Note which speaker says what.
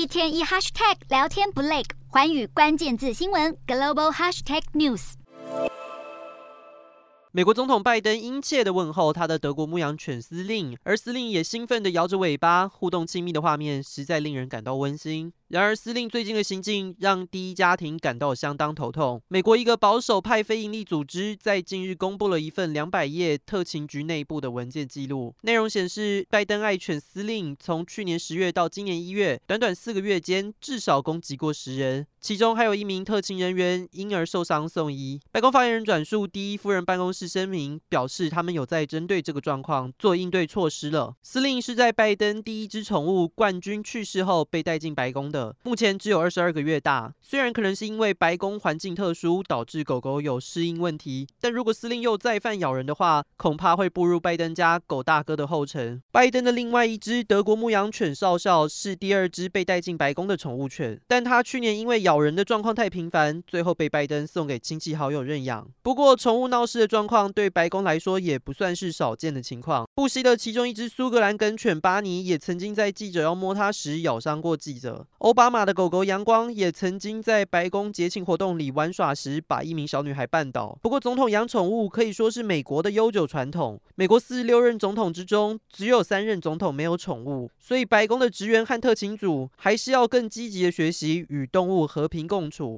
Speaker 1: 一天一 hashtag 聊天不累，环宇关键字新闻 global hashtag news。
Speaker 2: 美国总统拜登殷切的问候他的德国牧羊犬司令，而司令也兴奋的摇着尾巴，互动亲密的画面实在令人感到温馨。然而，司令最近的行径让第一家庭感到相当头痛。美国一个保守派非营利组织在近日公布了一份两百页特勤局内部的文件记录，内容显示，拜登爱犬司令从去年十月到今年一月，短短四个月间，至少攻击过十人，其中还有一名特勤人员因而受伤送医。白宫发言人转述第一夫人办公室声明，表示他们有在针对这个状况做应对措施了。司令是在拜登第一只宠物冠军去世后被带进白宫的。目前只有二十二个月大，虽然可能是因为白宫环境特殊导致狗狗有适应问题，但如果司令又再犯咬人的话，恐怕会步入拜登家狗大哥的后尘。拜登的另外一只德国牧羊犬少校是第二只被带进白宫的宠物犬，但他去年因为咬人的状况太频繁，最后被拜登送给亲戚好友认养。不过，宠物闹事的状况对白宫来说也不算是少见的情况。不惜的其中一只苏格兰梗犬巴尼也曾经在记者要摸它时咬伤过记者。奥巴马的狗狗阳光也曾经在白宫节庆活动里玩耍时把一名小女孩绊倒。不过，总统养宠物可以说是美国的悠久传统。美国四十六任总统之中，只有三任总统没有宠物，所以白宫的职员和特勤组还是要更积极的学习与动物和平共处。